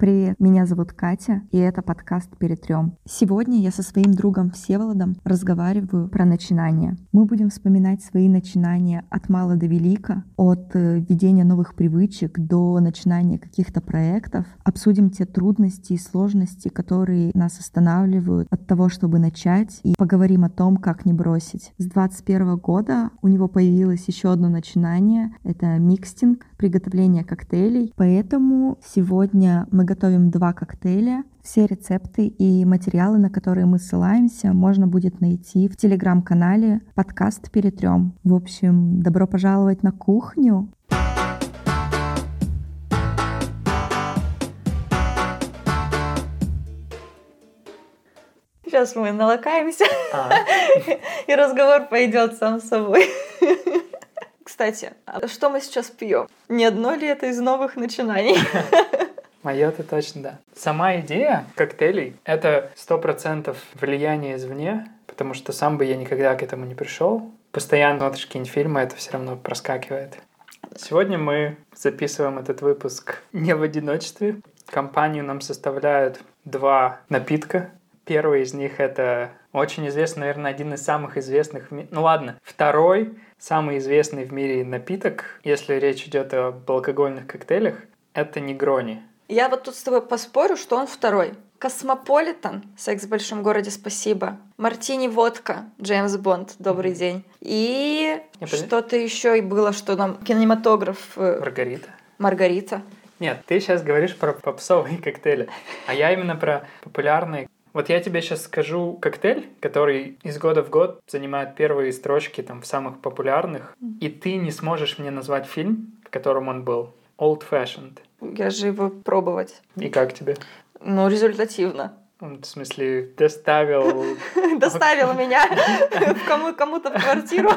Привет, меня зовут Катя, и это подкаст «Перед трем». Сегодня я со своим другом Всеволодом разговариваю про начинания. Мы будем вспоминать свои начинания от мала до велика, от э, введения новых привычек до начинания каких-то проектов. Обсудим те трудности и сложности, которые нас останавливают от того, чтобы начать, и поговорим о том, как не бросить. С 2021 года у него появилось еще одно начинание — это микстинг, приготовление коктейлей. Поэтому сегодня мы готовим два коктейля. Все рецепты и материалы, на которые мы ссылаемся, можно будет найти в телеграм-канале подкаст «Перетрем». В общем, добро пожаловать на кухню. Сейчас мы налакаемся, а. и разговор пойдет сам собой. Кстати, а что мы сейчас пьем? Не одно ли это из новых начинаний? Мое это точно, да. Сама идея коктейлей — это сто процентов влияние извне, потому что сам бы я никогда к этому не пришел. Постоянно смотришь какие-нибудь фильмы, это все равно проскакивает. Сегодня мы записываем этот выпуск не в одиночестве. Компанию нам составляют два напитка. Первый из них — это очень известный, наверное, один из самых известных... Ну ладно, второй самый известный в мире напиток, если речь идет об алкогольных коктейлях, это негрони. Я вот тут с тобой поспорю, что он второй. Космополитен, секс в большом городе, спасибо. Мартини водка, Джеймс Бонд, добрый день. И что-то еще и было, что нам кинематограф. Э, Маргарита. Маргарита. Нет, ты сейчас говоришь про попсовые коктейли, а я именно про популярные. Вот я тебе сейчас скажу коктейль, который из года в год занимает первые строчки там в самых популярных, и ты не сможешь мне назвать фильм, в котором он был. Old Fashioned. Я же его пробовать. И как тебе? Ну, результативно. В смысле, доставил... Доставил меня кому-то в квартиру.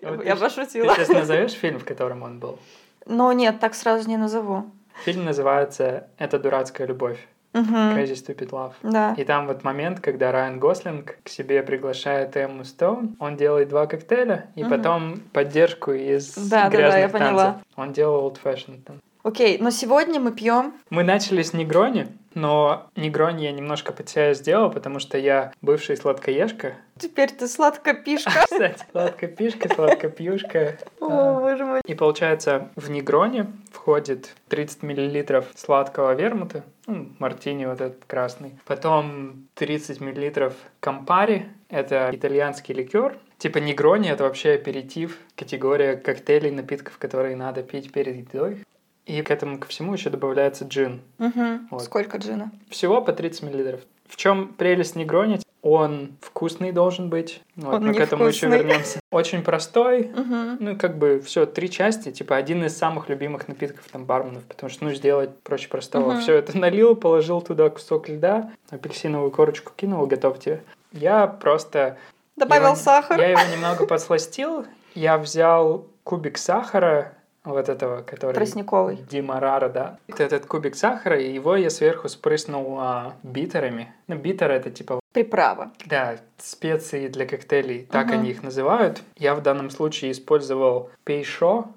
Я пошутила. Ты сейчас назовешь фильм, в котором он был? Ну нет, так сразу не назову. Фильм называется «Это дурацкая любовь». Uh-huh. Crazy Stupid Love. Да. И там вот момент, когда Райан Гослинг к себе приглашает Эмму Стоун, он делает два коктейля, и uh-huh. потом поддержку из да, грязных да, да, я танцев. Поняла. Он делал Old Fashioned там. Окей, но сегодня мы пьем. Мы начали с негрони, но негрони я немножко под себя сделал, потому что я бывший сладкоежка. Теперь ты сладкопишка. Кстати, сладкопишка, сладкопьюшка. О, боже мой. И получается, в негроне входит 30 миллилитров сладкого вермута, ну, мартини вот этот красный. Потом 30 миллилитров кампари, это итальянский ликер. Типа негрони — это вообще аперитив, категория коктейлей, напитков, которые надо пить перед едой. И к этому ко всему еще добавляется джин. Угу. Вот. Сколько джина? Всего по 30 миллилитров. В чем прелесть негрони? Он вкусный должен быть. Вот, Он мы к этому вкусный. еще вернемся. Очень простой. Угу. Ну, как бы все, три части. Типа один из самых любимых напитков там барменов. Потому что, ну, сделать проще простого. Угу. Все это налил, положил туда кусок льда, апельсиновую корочку кинул, готовьте. Я просто... Добавил его, сахар. Я его немного подсластил. Я взял кубик сахара, вот этого, который... Тростниковый. Димарара, да. Этот кубик сахара, и его я сверху спрыснул а, битерами. Ну, битер это типа... Приправа. Да, специи для коктейлей, так угу. они их называют. Я в данном случае использовал пейшо,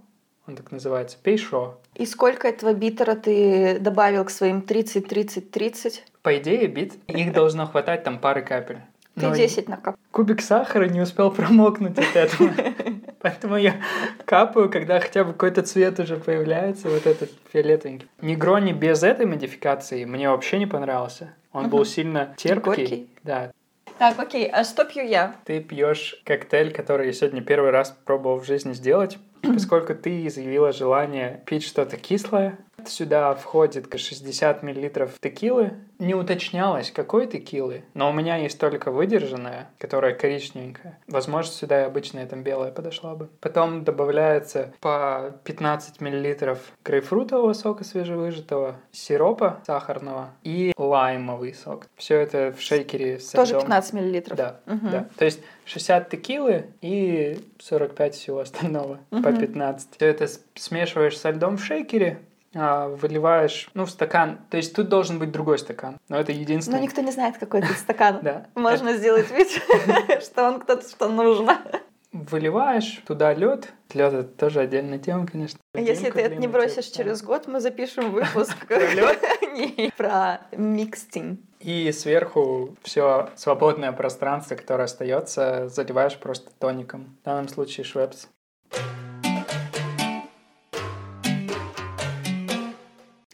он так называется, пейшо. И сколько этого битера ты добавил к своим 30-30-30? По идее, бит, их должно хватать там пары капель. Ты Но 10 накап. Кубик сахара не успел промокнуть от этого. Поэтому я капаю, когда хотя бы какой-то цвет уже появляется, вот этот фиолетовенький. Негрони без этой модификации мне вообще не понравился. Он был сильно терпкий. Да. Так, окей, а что пью я? Ты пьешь коктейль, который я сегодня первый раз пробовал в жизни сделать. Поскольку ты заявила желание пить что-то кислое, Сюда входит 60 мл текилы. Не уточнялось, какой текилы, но у меня есть только выдержанная, которая коричневенькая. Возможно, сюда и обычная там белая подошла бы. Потом добавляется по 15 мл грейпфрутового сока свежевыжатого, сиропа сахарного и лаймовый сок. Все это в шейкере с Тоже 15 мл? Да, угу. да. То есть 60 текилы и 45 всего остального угу. по 15. Все это смешиваешь со льдом в шейкере, выливаешь, ну, в стакан. То есть тут должен быть другой стакан. Но это единственное. Но никто не знает, какой это стакан. Да. Можно сделать вид, что он кто-то, что нужно. выливаешь туда лед. Лед это тоже отдельная тема, конечно. Если ты это не бросишь через год, мы запишем выпуск про микстинг. И сверху все свободное пространство, которое остается, заливаешь просто тоником. В данном случае швепс.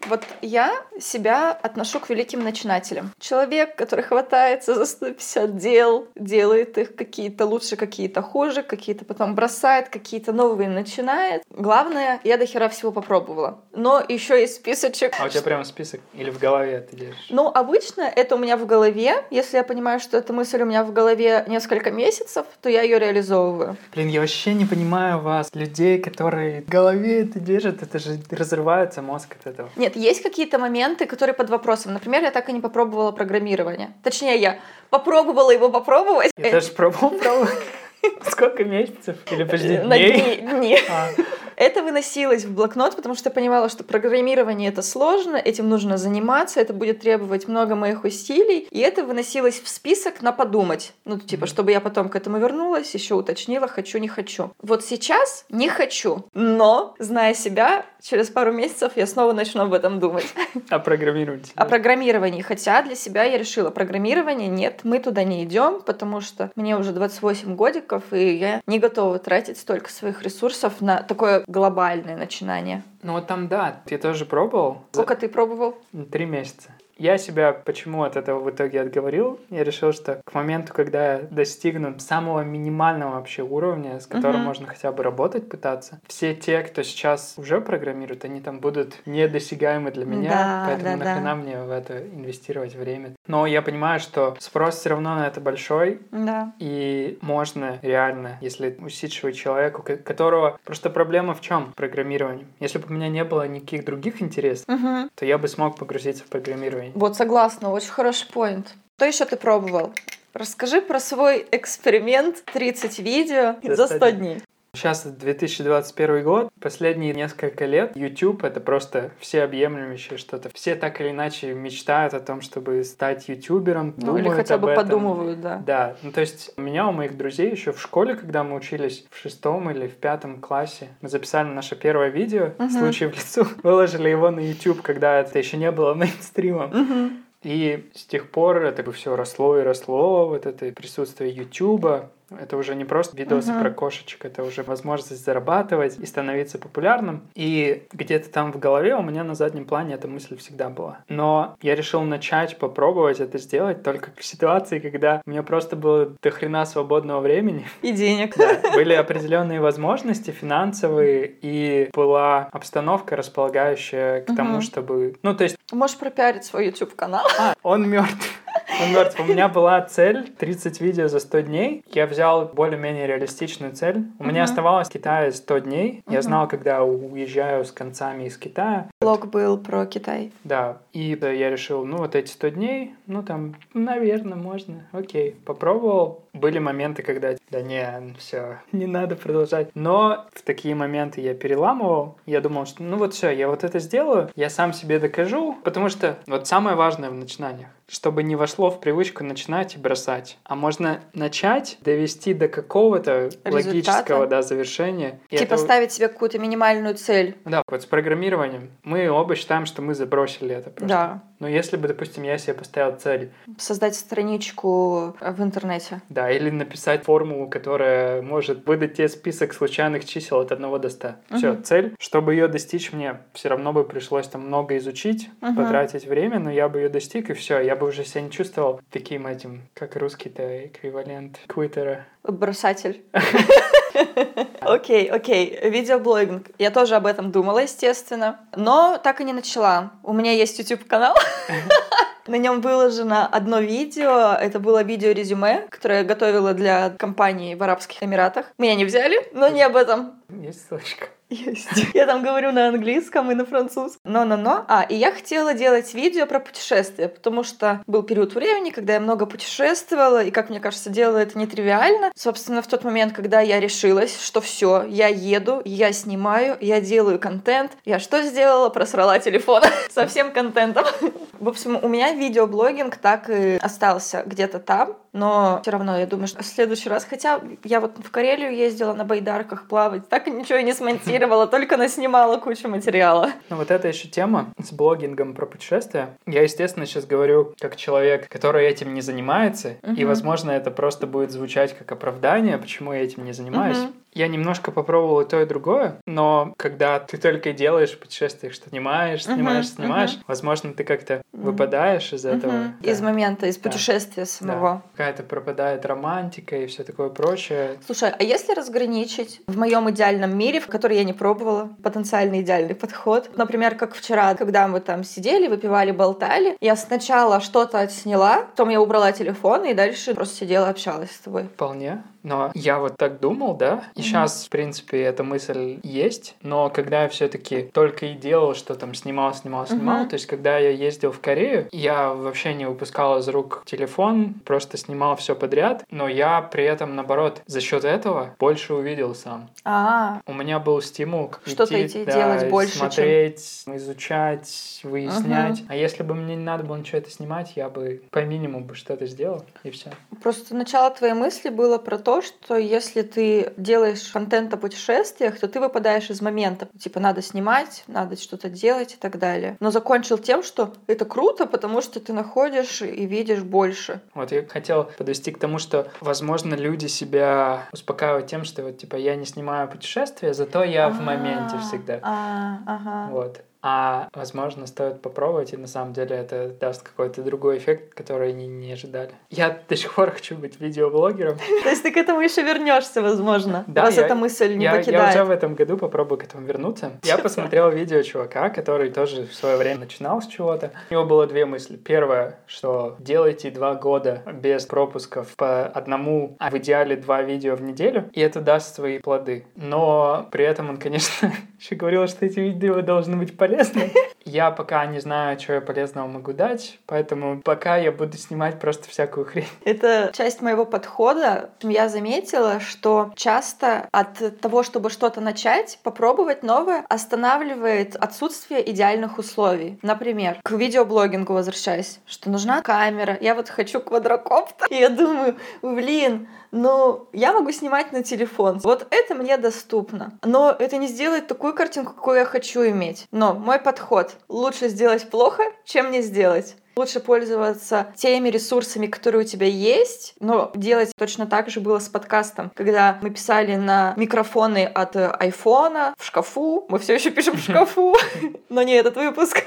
Вот я себя отношу к великим начинателям. Человек, который хватается за 150 дел, делает их какие-то лучше, какие-то хуже, какие-то потом бросает, какие-то новые начинает. Главное, я до хера всего попробовала. Но еще есть списочек. А у тебя прямо список? Или в голове ты держишь? Ну, обычно это у меня в голове. Если я понимаю, что эта мысль у меня в голове несколько месяцев, то я ее реализовываю. Блин, я вообще не понимаю вас, людей, которые в голове это держат, это же разрывается мозг от этого. Нет, есть какие-то моменты, которые под вопросом. Например, я так и не попробовала программирование. Точнее, я попробовала его попробовать. Я даже пробовал пробовать. Сколько месяцев? Или подожди, На дней? дни- дни. А, Это выносилось в блокнот, потому что я понимала, что программирование это сложно, этим нужно заниматься, это будет требовать много моих усилий, и это выносилось в список на подумать. Ну, типа, чтобы я потом к этому вернулась, еще уточнила, хочу, не хочу. Вот сейчас не хочу, но, зная себя, через пару месяцев я снова начну об этом думать. а программировать? О программировании. Хотя для себя я решила, программирование нет, мы туда не идем, потому что мне уже 28 годиков, и я не готова тратить столько своих ресурсов на такое глобальное начинание. Ну вот там, да, я тоже пробовал. Сколько ты пробовал? Три месяца. Я себя почему от этого в итоге отговорил? Я решил, что к моменту, когда я достигну самого минимального вообще уровня, с которым Мгм. можно хотя бы работать, пытаться, все те, кто сейчас уже программирует, они там будут недосягаемы для меня, Да, поэтому да, нахрена да. мне в это инвестировать время. Но я понимаю, что спрос все равно на это большой, Да. и можно реально, если усидчивый человек, у ко- которого... Просто проблема в чем в программировании? Если бы у меня не было никаких других интересов, Мгм. то я бы смог погрузиться в программирование. Вот согласна, очень хороший поинт. Что еще ты пробовал? Расскажи про свой эксперимент 30 видео За за 100 100 дней. Сейчас 2021 год, последние несколько лет YouTube — это просто всеобъемлющее что-то. Все так или иначе мечтают о том, чтобы стать ютубером, Ну, или хотя бы этом. подумывают, да. Да, ну то есть у меня, у моих друзей еще в школе, когда мы учились в шестом или в пятом классе, мы записали наше первое видео Мгм. «Случай в лесу», выложили его на YouTube, когда это еще не было мейнстримом. Мгм. И с тех пор это все росло и росло, вот это присутствие Ютуба. Это уже не просто видосы Мгм. про кошечек, это уже возможность зарабатывать и становиться популярным. И где-то там в голове у меня на заднем плане эта мысль всегда была. Но я решил начать попробовать это сделать только в ситуации, когда у меня просто было до хрена свободного времени. И денег. Да, были определенные возможности финансовые, и была обстановка, располагающая к тому, Мгм. чтобы... Ну, то есть Можешь пропиарить свой YouTube-канал. а, он мертв. Он мертв. У меня была цель 30 видео за 100 дней. Я взял более-менее реалистичную цель. У меня оставалось в Китае 100 дней. Я знал, когда уезжаю с концами из Китая. Блог был про Китай. Да, и э, я решил, ну вот эти 100 дней, ну там, наверное, можно. Окей, попробовал. Были моменты, когда, да не, все, не надо продолжать. Но в такие моменты я переламывал. Я думал, что ну вот все, я вот это сделаю, я сам себе докажу. Потому что вот самое важное в начинаниях, чтобы не вошло в привычку начинать и бросать. А можно начать, довести до какого-то логического да, завершения. И Типа это- ставить себе какую-то минимальную цель. да, вот с программированием. Мы оба считаем, что мы забросили это просто. Да. Но если бы, допустим, я себе поставил цель, Создать страничку в интернете. да, или написать формулу, которая может выдать тебе список случайных чисел от 1 до 100. Все, Мгм. цель. Чтобы ее достичь мне, все равно бы пришлось там много изучить, Мгм. потратить время, но я бы ее достиг, и все. Я бы уже себя не чувствовал таким этим, как русский-то эквивалент Твиттера. Бросатель. Окей, окей. Видеоблогинг. Я тоже об этом думала, естественно. Но так и не начала. У меня есть YouTube-канал. На нем выложено одно видео. Это было видео-резюме, которое я готовила для компании в Арабских Эмиратах. Меня не взяли, но не об этом. Есть ссылочка? Есть. Я там говорю на английском и на французском. Но-но-но. А, и я хотела делать видео про путешествия, потому что был период времени, когда я много путешествовала, и, как мне кажется, делала это нетривиально. Собственно, в тот момент, когда я решилась, что все, я еду, я снимаю, я делаю контент, я что сделала? Просрала телефон со всем контентом. В общем, у меня видеоблогинг так и остался где-то там, но все равно я думаю, что в следующий раз, хотя я вот в Карелию ездила на байдарках плавать, так и ничего и не смонтировала, только наснимала кучу материала. Ну вот эта еще тема с блогингом про путешествия. Я, естественно, сейчас говорю как человек, который этим не занимается, угу. и, возможно, это просто будет звучать как оправдание, почему я этим не занимаюсь. Угу. Я немножко попробовал и то, и другое, но когда ты только делаешь путешествия, что снимаешь, снимаешь, uh-huh, снимаешь, uh-huh. возможно, ты как-то uh-huh. выпадаешь из этого. Uh-huh. Да. Из момента, из путешествия да. самого. Да. Какая-то пропадает романтика и все такое прочее. Слушай, а если разграничить в моем идеальном мире, в который я не пробовала, потенциально идеальный подход, например, как вчера, когда мы там сидели, выпивали, болтали, я сначала что-то отсняла, потом я убрала телефон и дальше просто сидела, общалась с тобой. Вполне. Но я вот так думал, да, и mm-hmm. сейчас, в принципе, эта мысль есть, но когда я все-таки только и делал, что там снимал, снимал, снимал, mm-hmm. то есть когда я ездил в Корею, я вообще не выпускал из рук телефон, просто снимал все подряд, но я при этом, наоборот, за счет этого больше увидел сам. А, у меня был стимул что-то идти да, делать больше, смотреть, чем... изучать, выяснять. Uh-huh. А если бы мне не надо было ничего это снимать, я бы по минимуму бы что-то сделал и все. Просто начало твоей мысли было про то, что если ты делаешь контент о путешествиях, то ты выпадаешь из момента. Типа надо снимать, надо что-то делать и так далее. Но закончил тем, что это круто, потому что ты находишь и видишь больше. Вот я хотел подвести к тому, что, возможно, люди себя успокаивают тем, что вот типа я не снимаю путешествия, зато я в моменте всегда. А, ага. Вот а, возможно, стоит попробовать, и на самом деле это даст какой-то другой эффект, который они не ожидали. Я до сих пор хочу быть видеоблогером. То есть ты к этому еще вернешься, возможно, да, раз эта мысль не покидает. Я уже в этом году попробую к этому вернуться. Я посмотрел видео чувака, который тоже в свое время начинал с чего-то. У него было две мысли. Первое, что делайте два года без пропусков по одному, а в идеале два видео в неделю, и это даст свои плоды. Но при этом он, конечно, еще говорил, что эти видео должны быть полезны полезно. Я пока не знаю, что я полезного могу дать, поэтому пока я буду снимать просто всякую хрень. Это часть моего подхода. Я заметила, что часто от того, чтобы что-то начать, попробовать новое, останавливает отсутствие идеальных условий. Например, к видеоблогингу возвращаясь, что нужна камера. Я вот хочу квадрокоптер. И я думаю, блин, ну, я могу снимать на телефон. Вот это мне доступно. Но это не сделает такую картинку, какую я хочу иметь. Но мой подход — лучше сделать плохо, чем не сделать. Лучше пользоваться теми ресурсами, которые у тебя есть, но делать точно так же было с подкастом. Когда мы писали на микрофоны от айфона в шкафу, мы все еще пишем в шкафу, но не этот выпуск.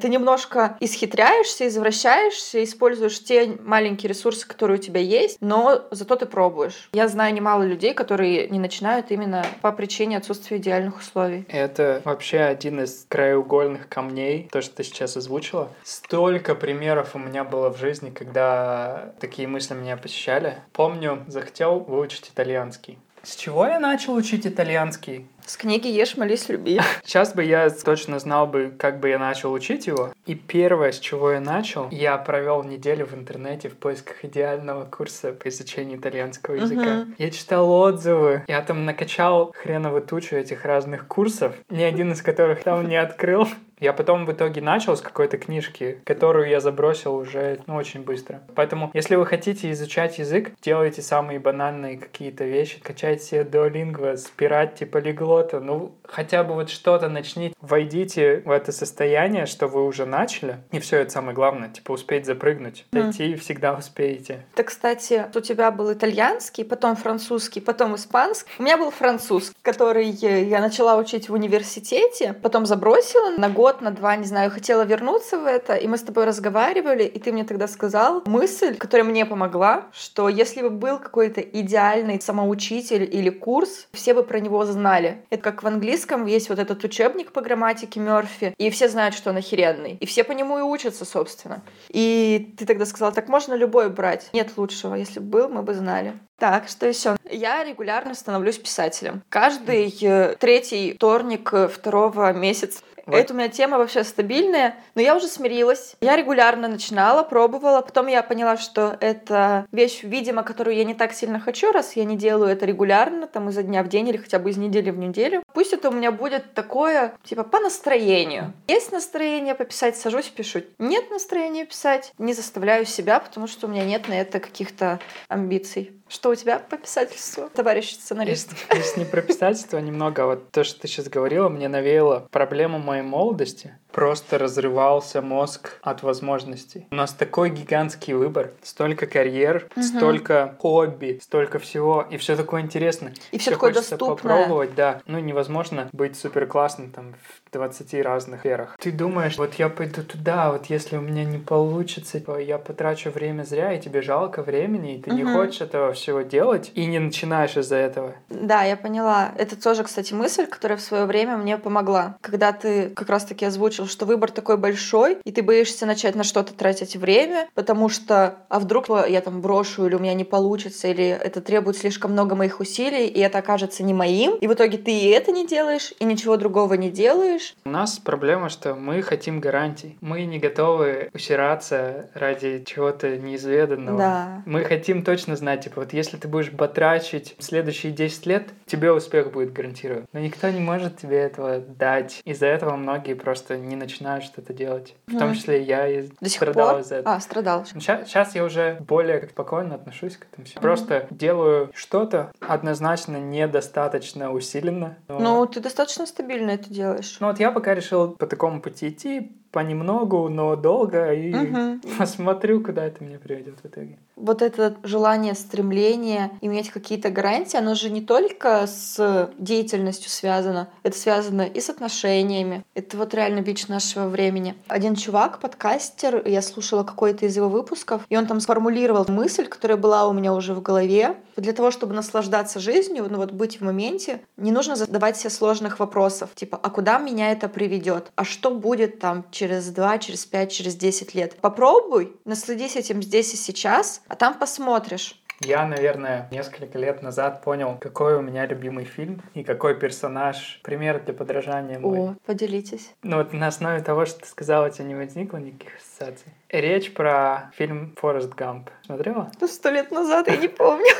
Ты немножко исхитряешься, извращаешься, используешь те маленькие ресурсы, которые у тебя есть, но зато ты пробуешь. Я знаю немало людей, которые не начинают именно по причине отсутствия идеальных условий. Это вообще один из краеугольных камней, то, что ты сейчас озвучила. Столько примеров у меня было в жизни, когда такие мысли меня посещали. Помню, захотел выучить итальянский. С чего я начал учить итальянский? С книги «Ешь, молись, люби». Сейчас бы я точно знал бы, как бы я начал учить его. И первое, с чего я начал, я провел неделю в интернете в поисках идеального курса по изучению итальянского языка. Uh-huh. Я читал отзывы, я там накачал хреново тучу этих разных курсов, ни один из которых там не открыл. Я потом в итоге начал с какой-то книжки, которую я забросил уже ну, очень быстро. Поэтому, если вы хотите изучать язык, делайте самые банальные какие-то вещи. Качайте себе Duolingo, спиратьте полиглота. Ну, хотя бы вот что-то начните. Войдите в это состояние, что вы уже начали. И все это самое главное. Типа успеть запрыгнуть. Дойти mm. всегда успеете. Это, кстати, у тебя был итальянский, потом французский, потом испанский. У меня был французский, который я начала учить в университете, потом забросила на год год, на два, не знаю, хотела вернуться в это, и мы с тобой разговаривали, и ты мне тогда сказал мысль, которая мне помогла, что если бы был какой-то идеальный самоучитель или курс, все бы про него знали. Это как в английском есть вот этот учебник по грамматике Мерфи, и все знают, что он охеренный. И все по нему и учатся, собственно. И ты тогда сказала, так можно любой брать. Нет лучшего. Если бы был, мы бы знали. Так, что еще? Я регулярно становлюсь писателем. Каждый э, третий вторник э, второго месяца вот. Это у меня тема вообще стабильная, но я уже смирилась. Я регулярно начинала, пробовала, потом я поняла, что это вещь, видимо, которую я не так сильно хочу, раз я не делаю это регулярно, там изо дня в день или хотя бы из недели в неделю. Пусть это у меня будет такое, типа, по настроению. Есть настроение пописать, сажусь, пишу. Нет настроения писать, не заставляю себя, потому что у меня нет на это каких-то амбиций. Что у тебя по писательству, товарищ сценарист? Если, не про писательство, а немного вот то, что ты сейчас говорила, мне навеяло проблему моей молодости. Просто разрывался мозг от возможностей. У нас такой гигантский выбор. Столько карьер, угу. столько хобби, столько всего. И все такое интересно. И все такое доступное. попробовать, да. Ну, невозможно быть супер классным там в 20 разных сферах. Ты думаешь, вот я пойду туда, вот если у меня не получится, я потрачу время зря, и тебе жалко времени, и ты угу. не хочешь этого всего делать и не начинаешь из-за этого. Да, я поняла. Это тоже, кстати, мысль, которая в свое время мне помогла. Когда ты как раз-таки озвучил, что выбор такой большой, и ты боишься начать на что-то тратить время, потому что, а вдруг я там брошу, или у меня не получится, или это требует слишком много моих усилий, и это окажется не моим, и в итоге ты и это не делаешь, и ничего другого не делаешь. У нас проблема, что мы хотим гарантий. Мы не готовы усираться ради чего-то неизведанного. Да. Мы хотим точно знать, типа, вот если ты будешь батрачить следующие 10 лет, тебе успех будет гарантирован. Но никто не может тебе этого дать. Из-за этого многие просто не начинают что-то делать. В том числе я и До страдал из-за этого. А, страдал. Сейчас, сейчас я уже более спокойно отношусь к этому всему. Просто делаю что-то однозначно недостаточно усиленно. Но... Ну, ты достаточно стабильно это делаешь. Ну вот я пока решил по такому пути идти, понемногу, но долго, и угу. посмотрю, куда это меня приведет в итоге. Вот это желание, стремление иметь какие-то гарантии, оно же не только с деятельностью связано, это связано и с отношениями. Это вот реально бич нашего времени. Один чувак, подкастер, я слушала какой-то из его выпусков, и он там сформулировал мысль, которая была у меня уже в голове. Для того, чтобы наслаждаться жизнью, ну вот быть в моменте, не нужно задавать себе сложных вопросов, типа, а куда меня это приведет? А что будет там через 2, через 5, через 10 лет. Попробуй, насладись этим здесь и сейчас, а там посмотришь. Я, наверное, несколько лет назад понял, какой у меня любимый фильм и какой персонаж, пример для подражания мой. О, поделитесь. Ну вот на основе того, что ты сказала, у тебя не возникло никаких ассоциаций. Речь про фильм «Форест Гамп». Смотрела? Ну, сто лет назад, я не помню.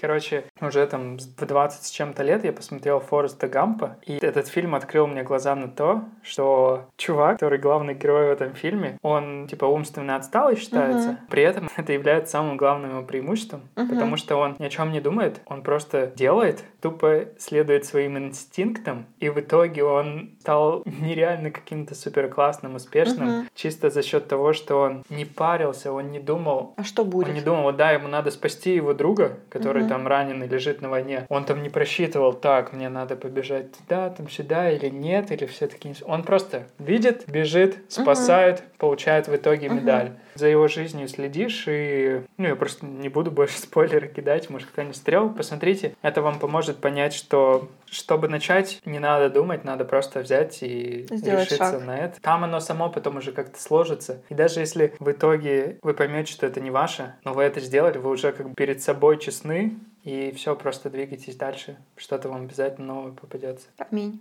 Короче, уже там в 20 с чем-то лет я посмотрел Фореста Гампа, и этот фильм открыл мне глаза на то, что чувак, который главный герой в этом фильме, он типа умственно отсталый считается, uh-huh. при этом это является самым главным его преимуществом, uh-huh. потому что он ни о чем не думает, он просто делает, тупо следует своим инстинктам, и в итоге он стал нереально каким-то супер классным, успешным, uh-huh. чисто за счет того, что он не парился, он не думал. А что будет? Он не думал, да, ему надо спасти его друга, который угу. там раненый лежит на войне. Он там не просчитывал, так, мне надо побежать туда, там сюда или нет, или все-таки... Он просто видит, бежит, спасает, угу. Получает в итоге медаль. Угу. За его жизнью следишь, и... Ну, я просто не буду больше спойлеры кидать, может, кто-нибудь стрел. Посмотрите, это вам поможет понять, что чтобы начать, не надо думать, надо просто взять и Сделать решиться шаг. на это. Там оно само потом уже как-то сложится. И даже если в итоге вы поймете, что это не ваше, но вы это сделали, вы уже как бы перед собой честны, и все, просто двигайтесь дальше. Что-то вам обязательно новое попадется. Аминь.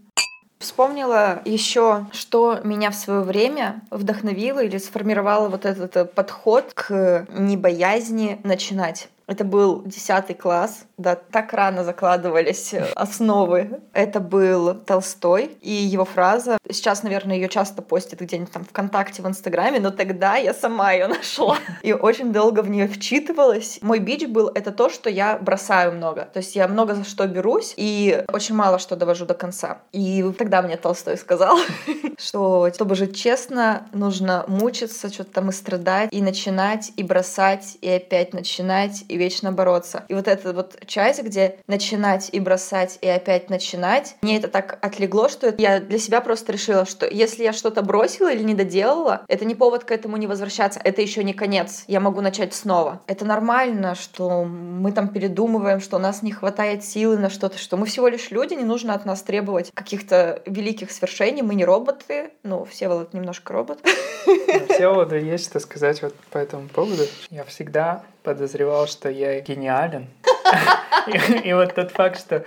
Вспомнила еще, что меня в свое время вдохновило или сформировало вот этот подход к небоязни начинать. Это был 10 класс, да, так рано закладывались э, основы. Это был Толстой и его фраза. Сейчас, наверное, ее часто постят где-нибудь там ВКонтакте, в Инстаграме, но тогда я сама ее нашла и очень долго в нее вчитывалась. Мой бич был это то, что я бросаю много. То есть я много за что берусь и очень мало что довожу до конца. И тогда мне Толстой сказал, что чтобы жить честно, нужно мучиться, что-то там и страдать, и начинать, и бросать, и опять начинать, и вечно бороться. И вот эта вот часть, где начинать и бросать, и опять начинать, мне это так отлегло, что я для себя просто решила, что если я что-то бросила или не доделала, это не повод к этому не возвращаться, это еще не конец, я могу начать снова. Это нормально, что мы там передумываем, что у нас не хватает силы на что-то, что мы всего лишь люди, не нужно от нас требовать каких-то великих свершений, мы не роботы, ну, все вот немножко робот. Всеволоду есть что сказать вот по этому поводу. Я всегда подозревал, что я гениален. И, вот тот факт, что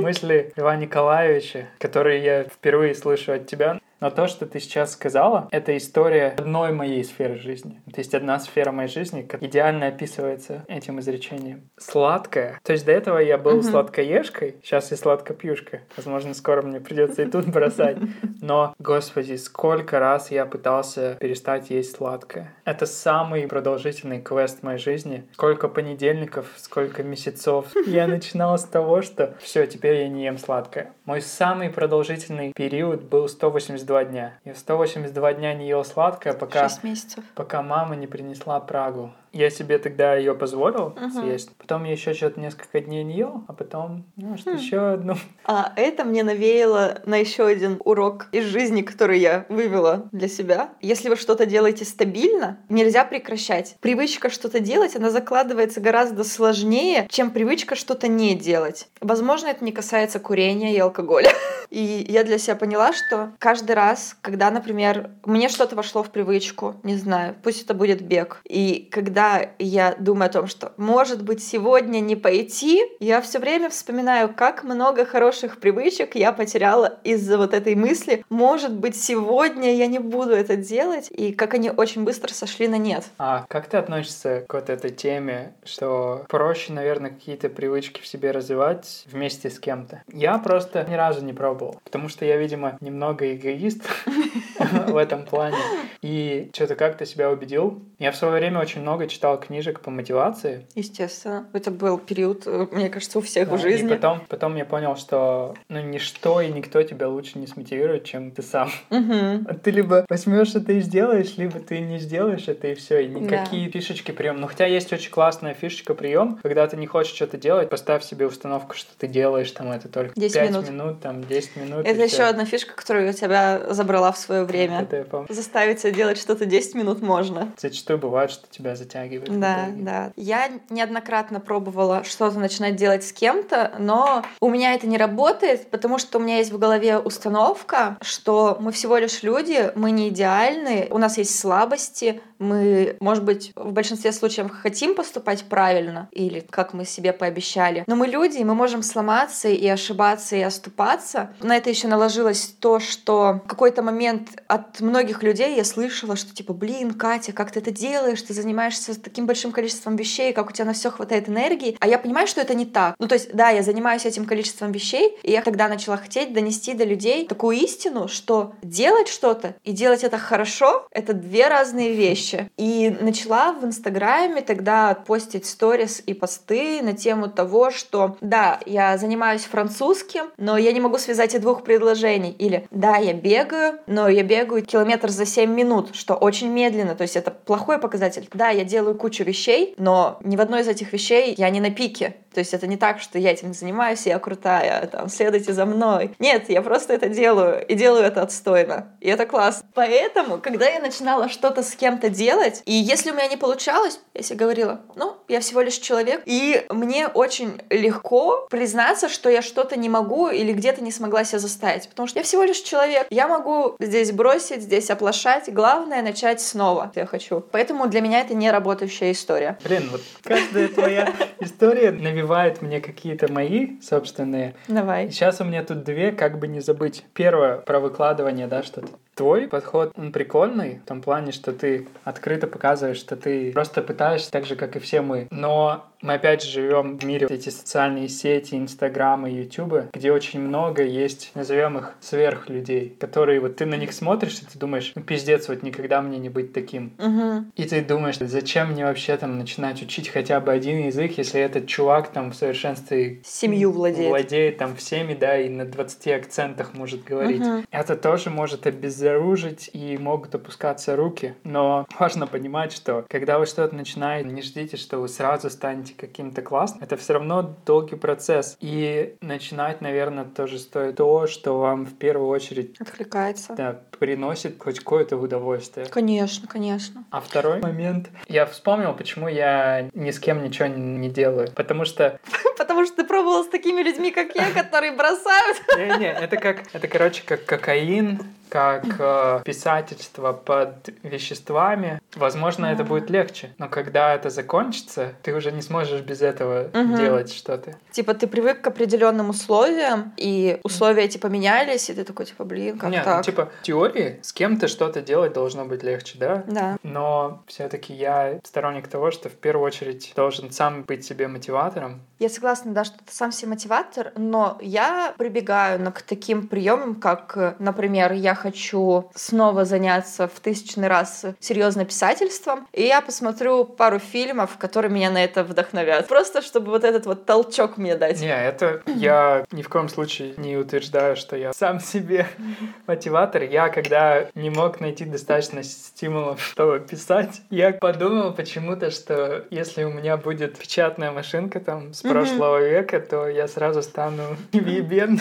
мысли Льва Николаевича, которые я впервые слышу от тебя, но то, что ты сейчас сказала, это история одной моей сферы жизни. То есть одна сфера моей жизни идеально описывается этим изречением. Сладкое. То есть до этого я был угу. сладкоежкой, сейчас я сладкопьюшка. Возможно, скоро мне придется и тут бросать. Но, господи, сколько раз я пытался перестать есть сладкое. Это самый продолжительный квест моей жизни. Сколько понедельников, сколько месяцев. Я начинал с того, что все, теперь я не ем сладкое. Мой самый продолжительный период был 182 182 дня. Я 182 дня не ел сладкое, пока, 6 месяцев. пока мама не принесла Прагу. Я себе тогда ее позволил угу. съесть. Потом я еще что-то несколько дней не ел, а потом, ну, что хм. еще одну. А это мне навеяло на еще один урок из жизни, который я вывела для себя. Если вы что-то делаете стабильно, нельзя прекращать. Привычка что-то делать, она закладывается гораздо сложнее, чем привычка что-то не делать. Возможно, это не касается курения и алкоголя. И я для себя поняла, что каждый раз, когда, например, мне что-то вошло в привычку, не знаю, пусть это будет бег, и когда когда я думаю о том, что, может быть, сегодня не пойти, я все время вспоминаю, как много хороших привычек я потеряла из-за вот этой мысли. Может быть, сегодня я не буду это делать, и как они очень быстро сошли на нет. А как ты относишься к вот этой теме, что проще, наверное, какие-то привычки в себе развивать вместе с кем-то? Я просто ни разу не пробовал, потому что я, видимо, немного эгоист в этом плане. И что-то как-то себя убедил. Я в свое время очень много читал книжек по мотивации. Естественно. Это был период, э, мне кажется, у всех да, в жизни. И потом, потом я понял, что ну, ничто и никто тебя лучше не смотивирует, чем ты сам. Угу. Ты либо возьмешь это и сделаешь, либо ты не сделаешь это и все. И никакие да. фишечки прием. Ну, хотя есть очень классная фишечка прием, когда ты не хочешь что-то делать, поставь себе установку, что ты делаешь там это только 10 5 минут. минут, там 10 минут. Это еще одна фишка, которую я тебя забрала в свое время. Это я помню. Заставить себя делать что-то 10 минут можно. Зачастую бывает, что тебя затягивает. Да, да. Я неоднократно пробовала что-то начинать делать с кем-то, но у меня это не работает, потому что у меня есть в голове установка, что мы всего лишь люди, мы не идеальны, у нас есть слабости, мы, может быть, в большинстве случаев хотим поступать правильно или как мы себе пообещали, но мы люди, и мы можем сломаться и ошибаться и оступаться. На это еще наложилось то, что в какой-то момент от многих людей я слышала, что типа, блин, Катя, как ты это делаешь, ты занимаешься таким большим количеством вещей, как у тебя на все хватает энергии, а я понимаю, что это не так. Ну, то есть, да, я занимаюсь этим количеством вещей, и я тогда начала хотеть донести до людей такую истину, что делать что-то и делать это хорошо — это две разные вещи. И начала в Инстаграме тогда постить сторис и посты на тему того, что да, я занимаюсь французским, но я не могу связать и двух предложений. Или да, я бегаю, но я бегаю километр за 7 минут, что очень медленно, то есть это плохой показатель. Да, я делаю кучу вещей, но ни в одной из этих вещей я не на пике. То есть это не так, что я этим занимаюсь, я крутая, там, следуйте за мной. Нет, я просто это делаю, и делаю это отстойно. И это классно. Поэтому, когда я начинала что-то с кем-то делать, и если у меня не получалось, я себе говорила, ну, я всего лишь человек, и мне очень легко признаться, что я что-то не могу или где-то не смогла себя заставить, потому что я всего лишь человек. Я могу здесь бросить, здесь оплошать, главное начать снова, я хочу. Поэтому для меня это не работающая история. Блин, вот каждая твоя история навевает мне какие-то мои собственные. Давай. Сейчас у меня тут две, как бы не забыть. Первое про выкладывание, да, что-то Твой подход, он прикольный в том плане, что ты открыто показываешь, что ты просто пытаешься так же, как и все мы. Но мы опять же живем в мире эти социальные сети, Инстаграм и Ютубы, где очень много есть, назовем их, сверхлюдей, которые вот ты на них смотришь, и ты думаешь, ну пиздец, вот никогда мне не быть таким. Угу. И ты думаешь, зачем мне вообще там начинать учить хотя бы один язык, если этот чувак там в совершенстве семью владеет. Владеет там всеми, да, и на 20 акцентах может говорить. Угу. Это тоже может обязательно подзаружить и могут опускаться руки. Но важно понимать, что когда вы что-то начинаете, не ждите, что вы сразу станете каким-то классным. Это все равно долгий процесс. И начинать, наверное, тоже стоит то, что вам в первую очередь откликается. Да, приносит хоть какое-то удовольствие. Конечно, конечно. А второй момент, я вспомнил, почему я ни с кем ничего не делаю. Потому что... Потому что ты пробовал с такими людьми, как я, которые бросают. Не-не, это как, это, короче, как кокаин, как э, писательство под веществами, возможно, это будет легче. Но когда это закончится, ты уже не сможешь без этого угу. делать что-то. Типа ты привык к определенным условиям, и условия эти поменялись, и ты такой, типа, блин, как Нет, так? Ну, типа, в теории с кем-то что-то делать должно быть легче, да? Да. Но все-таки я сторонник того, что в первую очередь должен сам быть себе мотиватором. Я согласна, да, что ты сам себе мотиватор, но я прибегаю к таким приемам, как, например, я хочу снова заняться в тысячный раз серьезно писательством, и я посмотрю пару фильмов, которые меня на это вдохновят. Просто чтобы вот этот вот толчок мне дать. Не, это я ни в коем случае не утверждаю, что я сам себе мотиватор. Я, когда не мог найти достаточно стимулов, чтобы писать, я подумал почему-то, что если у меня будет печатная машинка там с прошлого века, то я сразу стану невъебенным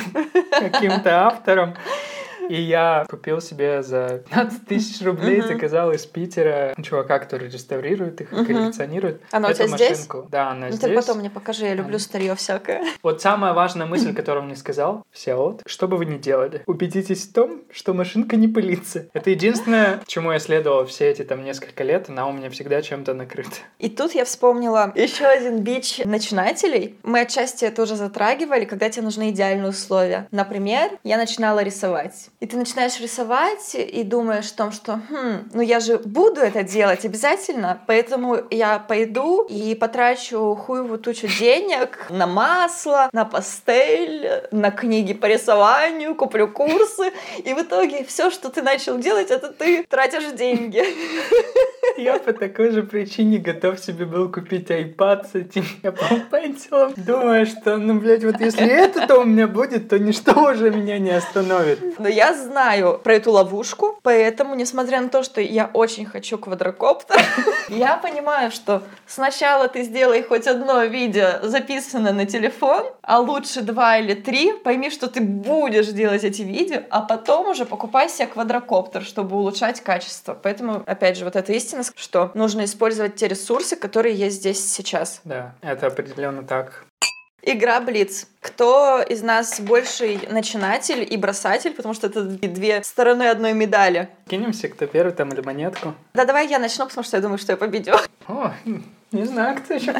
каким-то автором. И я купил себе за 15 тысяч рублей, заказал из Питера чувака, который реставрирует их, коллекционирует. Она эту у тебя здесь? Да, она ну, здесь. ты потом мне покажи, я люблю старье всякое. Вот самая важная мысль, которую он мне сказал, все вот, что бы вы ни делали, убедитесь в том, что машинка не пылится. Это единственное, чему я следовал все эти там несколько лет, она у меня всегда чем-то накрыта. И тут я вспомнила еще один бич начинателей. Мы отчасти это уже затрагивали, когда тебе нужны идеальные условия. Например, я начинала рисовать. И ты начинаешь рисовать и думаешь о том, что хм, ну я же буду это делать обязательно, поэтому я пойду и потрачу хуевую тучу денег на масло, на пастель, на книги по рисованию, куплю курсы, и в итоге все, что ты начал делать, это ты тратишь деньги. Я по такой же причине готов себе был купить iPad с этим Apple Pencil, думая, что, ну, блядь, вот если это-то у меня будет, то ничто уже меня не остановит. Но я знаю про эту ловушку, поэтому, несмотря на то, что я очень хочу квадрокоптер, я понимаю, что сначала ты сделай хоть одно видео, записанное на телефон, а лучше два или три, пойми, что ты будешь делать эти видео, а потом уже покупай себе квадрокоптер, чтобы улучшать качество. Поэтому, опять же, вот эта истина, что нужно использовать те ресурсы, которые есть здесь сейчас. Да, это определенно так. Игра Блиц. Кто из нас больший начинатель и бросатель, потому что это две стороны одной медали. Кинемся, кто первый там или монетку. Да, давай я начну, потому что я думаю, что я победю. О, не знаю, кто еще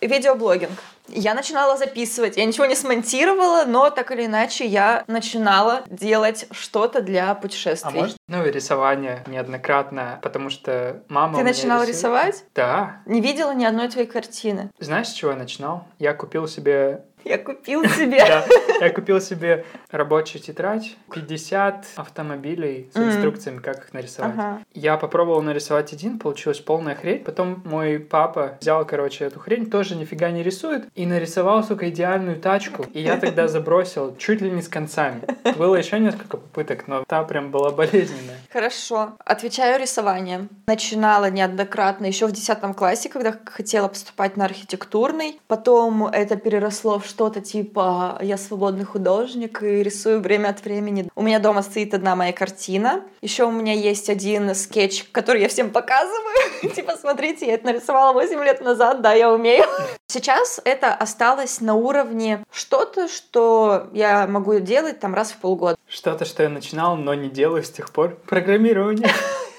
Видеоблогинг. Я начинала записывать. Я ничего не смонтировала, но так или иначе я начинала делать что-то для путешествий. А может, ну и рисование неоднократно, потому что мама Ты начинала рисует. рисовать? Да. Не видела ни одной твоей картины. Знаешь, с чего я начинал? Я купил себе я купил себе. Да, я купил себе рабочую тетрадь, 50 автомобилей с инструкциями, как их нарисовать. Ага. Я попробовал нарисовать один, получилась полная хрень. Потом мой папа взял, короче, эту хрень, тоже нифига не рисует, и нарисовал, сука, идеальную тачку. И я тогда забросил чуть ли не с концами. Было еще несколько попыток, но та прям была болезненная. Хорошо. Отвечаю рисованием. Начинала неоднократно еще в 10 классе, когда хотела поступать на архитектурный. Потом это переросло в что-то типа «я свободный художник и рисую время от времени». У меня дома стоит одна моя картина. Еще у меня есть один скетч, который я всем показываю. Типа, смотрите, я это нарисовала 8 лет назад, да, я умею. Сейчас это осталось на уровне что-то, что я могу делать там раз в полгода. Что-то, что я начинал, но не делаю с тех пор. Программирование.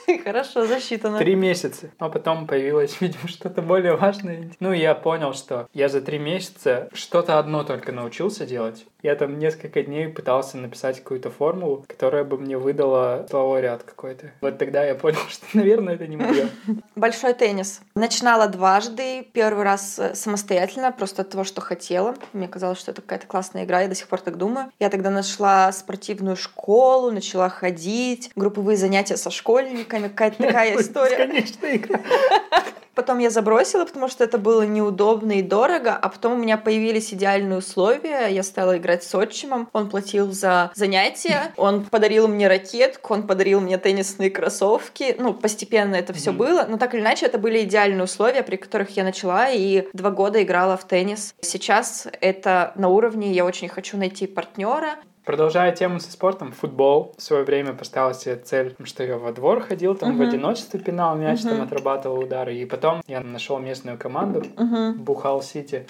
Хорошо, засчитано. Три месяца. А потом появилось, видимо, что-то более важное. Ну, я понял, что я за три месяца что-то одно только научился делать. Я там несколько дней пытался написать какую-то формулу, которая бы мне выдала словой ряд какой-то. Вот тогда я понял, что, наверное, это не мое. Большой теннис. Начинала дважды. Первый раз э, самостоятельно, просто от того, что хотела. Мне казалось, что это какая-то классная игра, я до сих пор так думаю. Я тогда нашла спортивную школу, начала ходить, групповые занятия со школьниками, какая-то такая история. Конечно, игра. Потом я забросила, потому что это было неудобно и дорого, а потом у меня появились идеальные условия. Я стала играть с отчимом, он платил за занятия, он подарил мне ракетку, он подарил мне теннисные кроссовки. Ну, постепенно это все было, но так или иначе это были идеальные условия, при которых я начала и два года играла в теннис. Сейчас это на уровне, я очень хочу найти партнера, Продолжая тему со спортом, футбол. В свое время поставил себе цель, что я во двор ходил, там uh-huh. в одиночестве пинал мяч, uh-huh. там отрабатывал удары. И потом я нашел местную команду, uh-huh. Бухал Сити.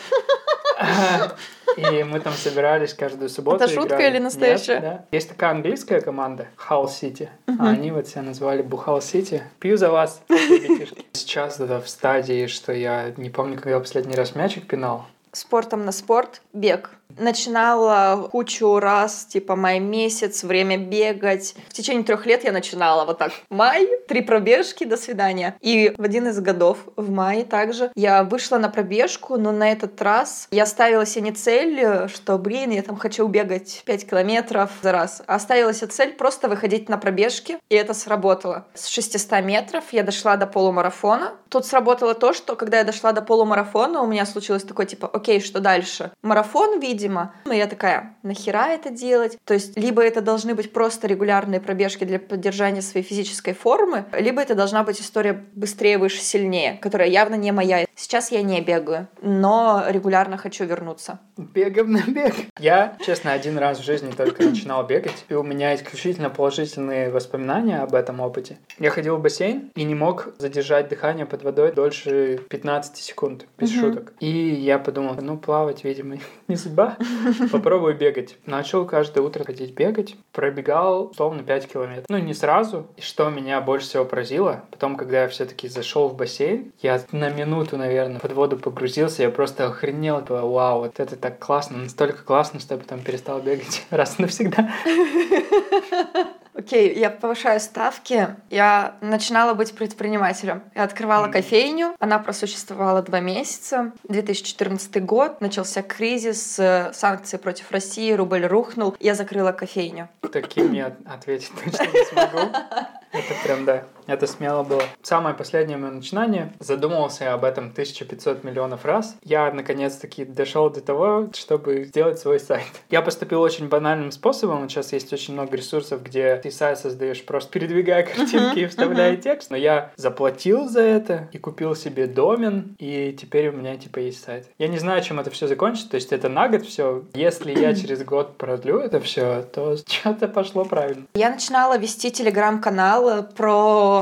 И мы там собирались каждую субботу. Это шутка или настоящая? да. Есть такая английская команда, Hull City. А они вот себя назвали Бухал City. Пью за вас, Сейчас это в стадии, что я не помню, когда последний раз мячик пинал. Спортом на спорт, бег начинала кучу раз, типа май месяц, время бегать. В течение трех лет я начинала вот так. Май, три пробежки, до свидания. И в один из годов, в мае также, я вышла на пробежку, но на этот раз я ставила себе не цель, что, блин, я там хочу бегать 5 километров за раз, а ставила себе цель просто выходить на пробежки, и это сработало. С 600 метров я дошла до полумарафона. Тут сработало то, что когда я дошла до полумарафона, у меня случилось такое, типа, окей, что дальше? Марафон, видимо, видимо. Но я такая, нахера это делать? То есть, либо это должны быть просто регулярные пробежки для поддержания своей физической формы, либо это должна быть история быстрее, выше, сильнее, которая явно не моя. Сейчас я не бегаю, но регулярно хочу вернуться. Бегаем на бег. Я, честно, один раз в жизни только начинал бегать, и у меня исключительно положительные воспоминания об этом опыте. Я ходил в бассейн и не мог задержать дыхание под водой дольше 15 секунд, без угу. шуток. И я подумал, ну, плавать, видимо, не судьба, попробую бегать. Начал каждое утро ходить бегать, пробегал, условно, 5 километров. Ну, не сразу. И что меня больше всего поразило, потом, когда я все-таки зашел в бассейн, я на минуту, наверное, под воду погрузился, я просто охренел, типа, вау, вот это так классно, настолько классно, что я потом перестал бегать раз и навсегда. Окей, я повышаю ставки. Я начинала быть предпринимателем. Я открывала mm-hmm. кофейню. Она просуществовала два месяца. 2014 год. Начался кризис, э, санкции против России, рубль рухнул. Я закрыла кофейню. Таким я ответить точно не смогу. Это прям, да, это смело было. Самое последнее мое начинание. Задумывался я об этом 1500 миллионов раз. Я, наконец-таки, дошел до того, чтобы сделать свой сайт. Я поступил очень банальным способом. Сейчас есть очень много ресурсов, где ты сайт создаешь просто передвигая картинки и вставляя текст. Но я заплатил за это и купил себе домен, и теперь у меня, типа, есть сайт. Я не знаю, чем это все закончится. То есть это на год все. Если я через год продлю это все, то что-то пошло правильно. Я начинала вести телеграм-канал сериал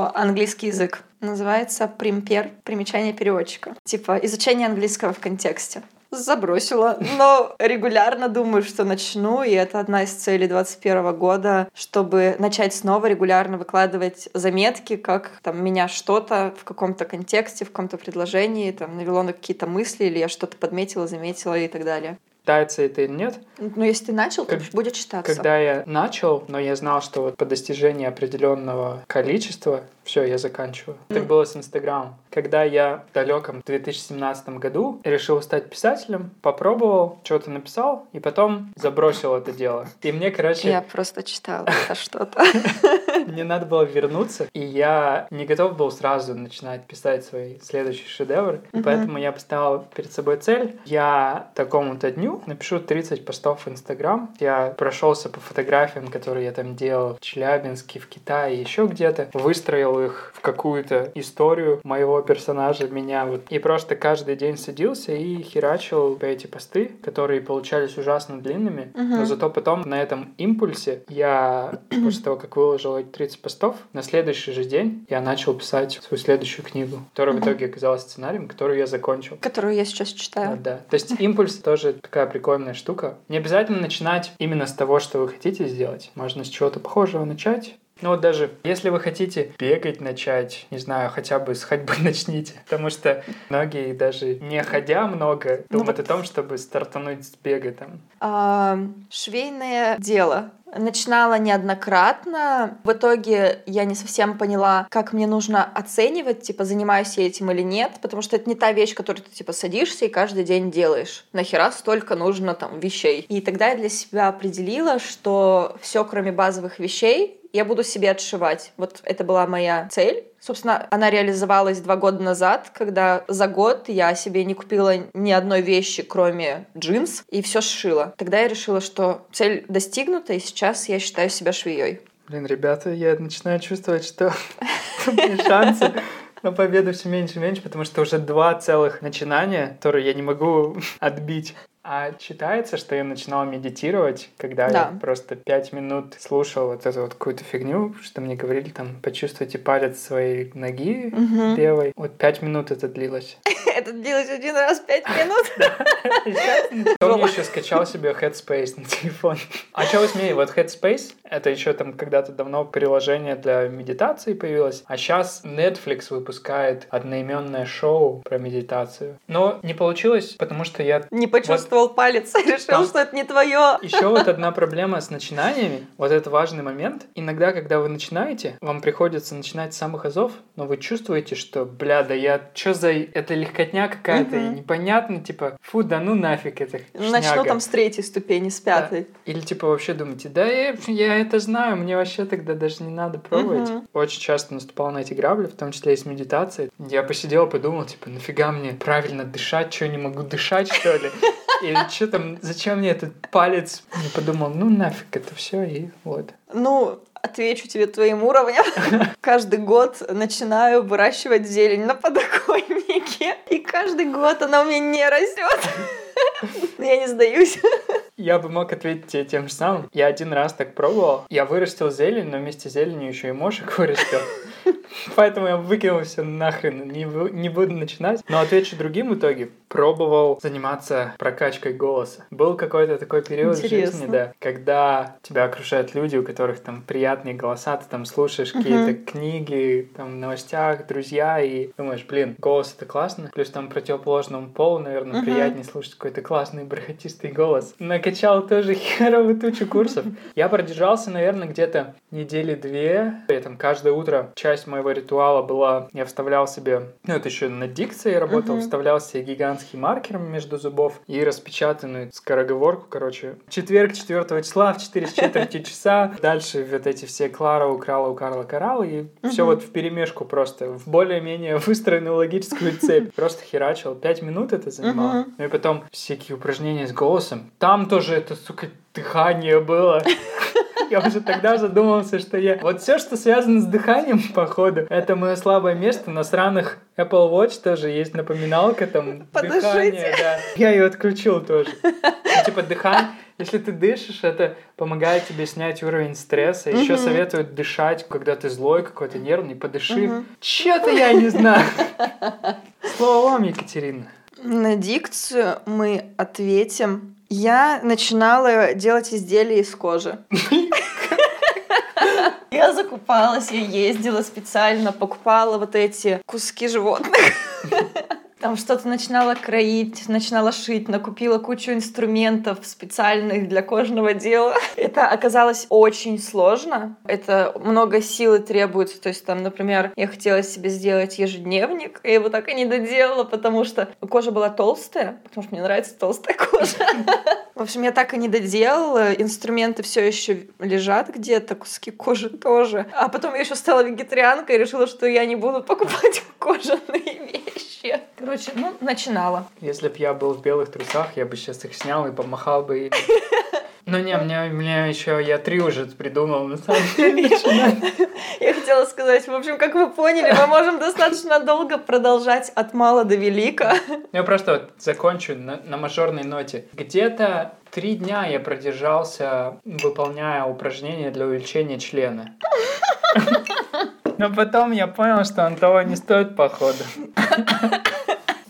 английский язык. Называется «Примпер. Примечание переводчика». Типа изучение английского в контексте забросила, но регулярно думаю, что начну, и это одна из целей 2021 года, чтобы начать снова регулярно выкладывать заметки, как там меня что-то в каком-то контексте, в каком-то предложении там навело на какие-то мысли, или я что-то подметила, заметила и так далее считается это или нет. Ну, если ты начал, как, то будет считаться. Когда я начал, но я знал, что вот по достижении определенного количества все, я заканчиваю. Mm. Так было с Инстаграмом. Когда я в далеком 2017 году решил стать писателем, попробовал, что-то написал, и потом забросил это дело. И мне, короче... Я просто читала это что-то. Мне надо было вернуться, и я не готов был сразу начинать писать свой следующий шедевр. Поэтому я поставил перед собой цель. Я такому-то дню напишу 30 постов в Инстаграм. Я прошелся по фотографиям, которые я там делал в Челябинске, в Китае, еще где-то. Выстроил их в какую-то историю моего персонажа, меня вот. И просто каждый день садился и херачил эти посты, которые получались ужасно длинными, uh-huh. но зато потом на этом импульсе я, после того, как выложил эти 30 постов, на следующий же день я начал писать свою следующую книгу, которая в итоге оказалась сценарием, которую я закончил. Которую я сейчас читаю. Да, да. То есть импульс тоже такая прикольная штука. Не обязательно начинать именно с того, что вы хотите сделать. Можно с чего-то похожего начать, ну вот даже если вы хотите бегать начать, не знаю, хотя бы с ходьбы начните. Потому что многие даже не ходя много ну думают вот... о том, чтобы стартануть с бега там. А, швейное дело начинала неоднократно. В итоге я не совсем поняла, как мне нужно оценивать, типа, занимаюсь я этим или нет, потому что это не та вещь, которую ты, типа, садишься и каждый день делаешь. Нахера столько нужно там вещей. И тогда я для себя определила, что все, кроме базовых вещей, я буду себе отшивать. Вот это была моя цель. Собственно, она реализовалась два года назад, когда за год я себе не купила ни одной вещи, кроме джинс, и все сшила. Тогда я решила, что цель достигнута, и сейчас я считаю себя швеей. Блин, ребята, я начинаю чувствовать, что шансы на победу все меньше и меньше, потому что уже два целых начинания, которые я не могу отбить. А считается, что я начинал медитировать, когда да. я просто пять минут слушал вот эту вот какую-то фигню, что мне говорили там, почувствуйте палец своей ноги угу. левой. Вот пять минут это длилось. Это длилось один раз пять минут. Я еще скачал себе Headspace на телефон. А что вы смеете? Вот Headspace, это еще там когда-то давно приложение для медитации появилось, а сейчас Netflix выпускает одноименное шоу про медитацию. Но не получилось, потому что я... Не почувствовал почувствовал палец, решил, что это не твое. Еще вот одна проблема с начинаниями, вот это важный момент. Иногда, когда вы начинаете, вам приходится начинать с самых азов, но вы чувствуете, что, бля, да я, что за, это легкотня какая-то, угу. непонятно, типа, фу, да ну нафиг это Начну там с третьей ступени, с пятой. Да. Или типа вообще думаете, да я, я это знаю, мне вообще тогда даже не надо пробовать. Угу. Очень часто наступал на эти грабли, в том числе и с медитацией. Я посидел, подумал, типа, нафига мне правильно дышать, что не могу дышать, что ли? Или что там, зачем мне этот палец? Я подумал, ну нафиг это все и вот. Ну, отвечу тебе твоим уровнем. Каждый год начинаю выращивать зелень на подоконнике. И каждый год она у меня не растет. Я не сдаюсь. Я бы мог ответить тебе тем же самым. Я один раз так пробовал. Я вырастил зелень, но вместе с зеленью еще и мошек вырастил. Поэтому я выкинул все нахрен, не, не буду начинать. Но отвечу другим в итоге. Пробовал заниматься прокачкой голоса. Был какой-то такой период Интересно. в жизни, да, когда тебя окружают люди, у которых там приятные голоса, ты там слушаешь uh-huh. какие-то книги, там в новостях, друзья, и думаешь, блин, голос это классно. Плюс там противоположному полу, наверное, uh-huh. приятнее слушать какой-то классный бархатистый голос. Накачал тоже херовую тучу курсов. Я продержался, наверное, где-то недели две. Я там каждое утро часть моего ритуала была, я вставлял себе, ну это еще на дикции работал, uh-huh. вставлял себе гигантский маркер между зубов и распечатанную скороговорку, короче. Четверг 4 числа в 4 с четверти часа. Дальше вот эти все Клара украла у Карла Карал и все вот в перемешку просто, в более-менее выстроенную логическую цепь. Просто херачил. Пять минут это занимало. Ну и потом всякие упражнения с голосом. Там тоже это, сука, дыхание было. Я уже тогда задумался, что я... Вот все, что связано с дыханием, походу, это мое слабое место. На сраных Apple Watch тоже есть напоминалка, там, Подышите. дыхание, да. Я ее отключил тоже. Ну, типа, дыхание... Если ты дышишь, это помогает тебе снять уровень стресса. Еще угу. советуют дышать, когда ты злой, какой-то нервный, подыши. Угу. Че-то я не знаю. Слово вам, Екатерина. На дикцию мы ответим я начинала делать изделия из кожи. Я закупалась, я ездила специально, покупала вот эти куски животных. Там что-то начинала кроить, начинала шить, накупила кучу инструментов специальных для кожного дела. Это оказалось очень сложно. Это много силы требуется. То есть там, например, я хотела себе сделать ежедневник, я его так и не доделала, потому что кожа была толстая, потому что мне нравится толстая кожа. В общем, я так и не доделала. Инструменты все еще лежат где-то, куски кожи тоже. А потом я еще стала вегетарианкой и решила, что я не буду покупать кожаные вещи. Короче, ну, начинала. Если бы я был в белых трусах, я бы сейчас их снял и помахал бы ими. Ну не, мне, мне еще я три уже придумал, на самом деле, Я хотела сказать, в общем, как вы поняли, мы можем достаточно долго продолжать от мала до велика. Я просто вот закончу на, на мажорной ноте. Где-то три дня я продержался, выполняя упражнения для увеличения члена. Но потом я понял, что он того не стоит, походу.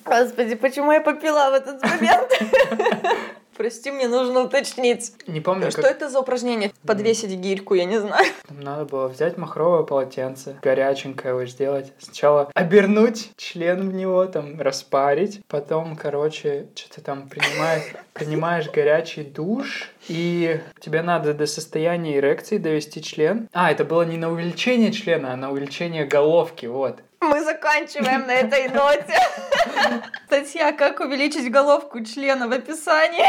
Господи, почему я попила в этот момент? Прости, мне нужно уточнить. Не помню. Что как... это за упражнение? Подвесить гирьку, я не знаю. Там надо было взять махровое полотенце, горяченькое его сделать. Сначала обернуть член в него, там, распарить. Потом, короче, что-то там принимаешь, принимаешь горячий душ. И тебе надо до состояния эрекции довести член. А, это было не на увеличение члена, а на увеличение головки, вот. Мы заканчиваем на этой ноте. Статья «Как увеличить головку члена» в описании.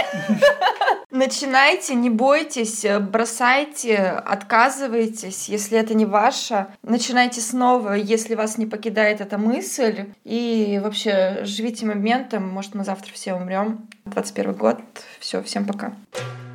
Начинайте, не бойтесь, бросайте, отказывайтесь, если это не ваше. Начинайте снова, если вас не покидает эта мысль. И вообще живите моментом. Может, мы завтра все умрем. 21 год. Все, всем пока. Пока.